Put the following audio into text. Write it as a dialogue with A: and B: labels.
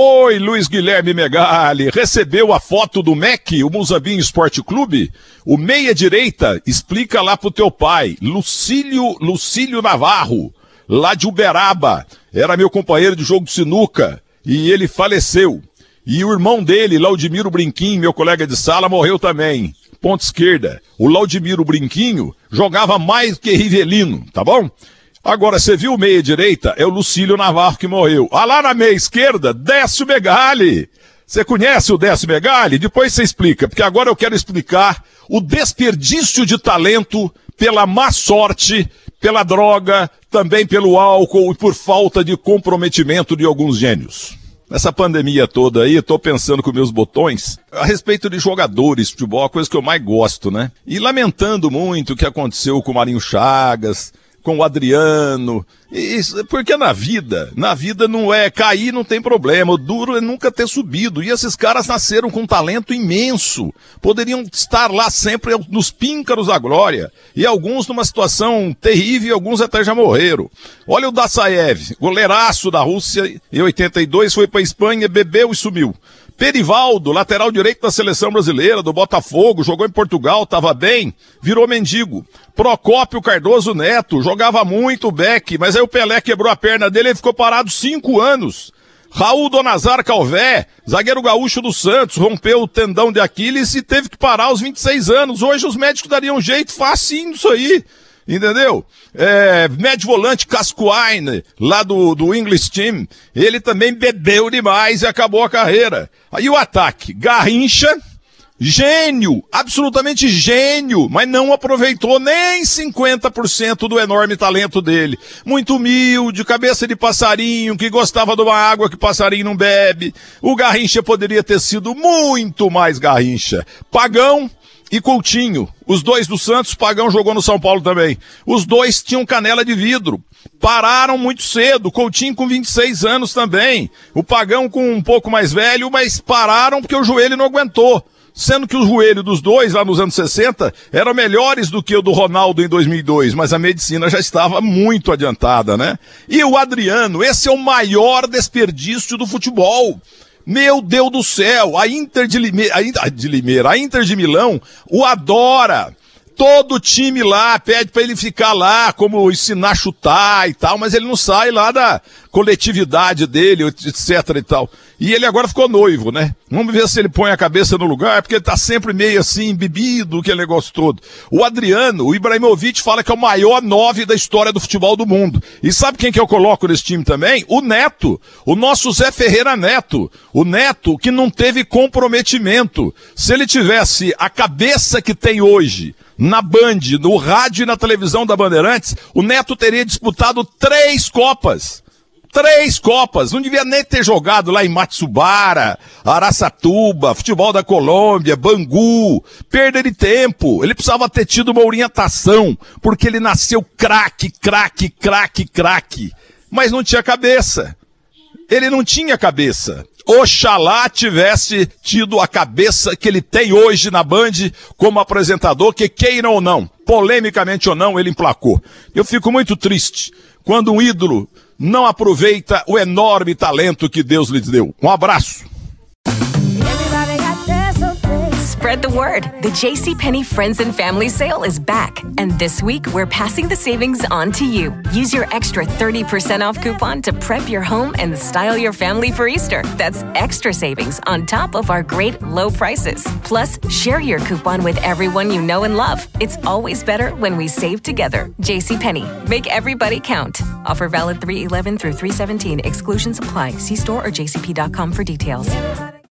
A: Oi, Luiz Guilherme Megali. Recebeu a foto do MEC, o Muzambinho Esporte Clube? O meia direita, explica lá pro teu pai, Lucílio, Lucílio Navarro, lá de Uberaba. Era meu companheiro de jogo de sinuca e ele faleceu. E o irmão dele, Laudimiro Brinquinho, meu colega de sala, morreu também. Ponta esquerda. O Laudimiro Brinquinho jogava mais que Rivelino, tá bom? Agora, você viu o meia direita? É o Lucílio Navarro que morreu. Ah, lá na meia esquerda, Décio Megali. Você conhece o Décio Megali? Depois você explica, porque agora eu quero explicar o desperdício de talento pela má sorte, pela droga, também pelo álcool e por falta de comprometimento de alguns gênios. Nessa pandemia toda aí, eu tô pensando com meus botões a respeito de jogadores, futebol, a coisa que eu mais gosto, né? E lamentando muito o que aconteceu com o Marinho Chagas, com o Adriano. Isso, porque na vida, na vida não é cair, não tem problema. O duro é nunca ter subido. E esses caras nasceram com um talento imenso. Poderiam estar lá sempre nos píncaros da glória. E alguns numa situação terrível, alguns até já morreram. Olha o Dassaev, goleiraço da Rússia, em 82 foi para Espanha, bebeu e sumiu. Perivaldo, lateral direito da seleção brasileira, do Botafogo, jogou em Portugal, estava bem, virou mendigo. Procópio Cardoso Neto, jogava muito Beck, mas aí o Pelé quebrou a perna dele e ficou parado cinco anos. Raul Donazar Calvé, zagueiro gaúcho do Santos, rompeu o tendão de Aquiles e teve que parar aos 26 anos. Hoje os médicos dariam jeito facinho disso aí. Entendeu? É, médio volante Cascoine, lá do, do English Team, ele também bebeu demais e acabou a carreira. Aí o ataque, Garrincha, gênio, absolutamente gênio, mas não aproveitou nem 50% do enorme talento dele. Muito humilde, cabeça de passarinho, que gostava de uma água que passarinho não bebe. O Garrincha poderia ter sido muito mais Garrincha. Pagão, e Coutinho. Os dois do Santos, Pagão jogou no São Paulo também. Os dois tinham canela de vidro. Pararam muito cedo. Coutinho com 26 anos também. O Pagão com um pouco mais velho, mas pararam porque o joelho não aguentou. Sendo que o joelho dos dois lá nos anos 60 eram melhores do que o do Ronaldo em 2002, mas a medicina já estava muito adiantada, né? E o Adriano, esse é o maior desperdício do futebol. Meu Deus do céu, a Inter de Limeira, a Inter de, Limeira, a Inter de Milão o adora. Todo time lá pede para ele ficar lá, como ensinar a chutar e tal, mas ele não sai lá da coletividade dele, etc e tal. E ele agora ficou noivo, né? Vamos ver se ele põe a cabeça no lugar, porque ele tá sempre meio assim, bebido, aquele negócio todo. O Adriano, o Ibrahimovic fala que é o maior nove da história do futebol do mundo. E sabe quem que eu coloco nesse time também? O Neto. O nosso Zé Ferreira Neto. O Neto que não teve comprometimento. Se ele tivesse a cabeça que tem hoje, na Band, no rádio e na televisão da Bandeirantes, o Neto teria disputado três Copas. Três Copas, não devia nem ter jogado lá em Matsubara, Araçatuba, futebol da Colômbia, Bangu, perda de tempo. Ele precisava ter tido uma orientação, porque ele nasceu craque, craque, craque, craque. Mas não tinha cabeça. Ele não tinha cabeça. Oxalá tivesse tido a cabeça que ele tem hoje na Band como apresentador, que queira ou não, polemicamente ou não, ele emplacou. Eu fico muito triste quando um ídolo não aproveita o enorme talento que Deus lhes deu. Um abraço.
B: Spread the word. The JCPenney Friends and Family Sale is back. And this week, we're passing the savings on to you. Use your extra 30% off coupon to prep your home and style your family for Easter. That's extra savings on top of our great low prices. Plus, share your coupon with everyone you know and love. It's always better when we save together. JCPenney. Make everybody count. Offer valid 311 through 317. Exclusions apply. See store or jcp.com for details.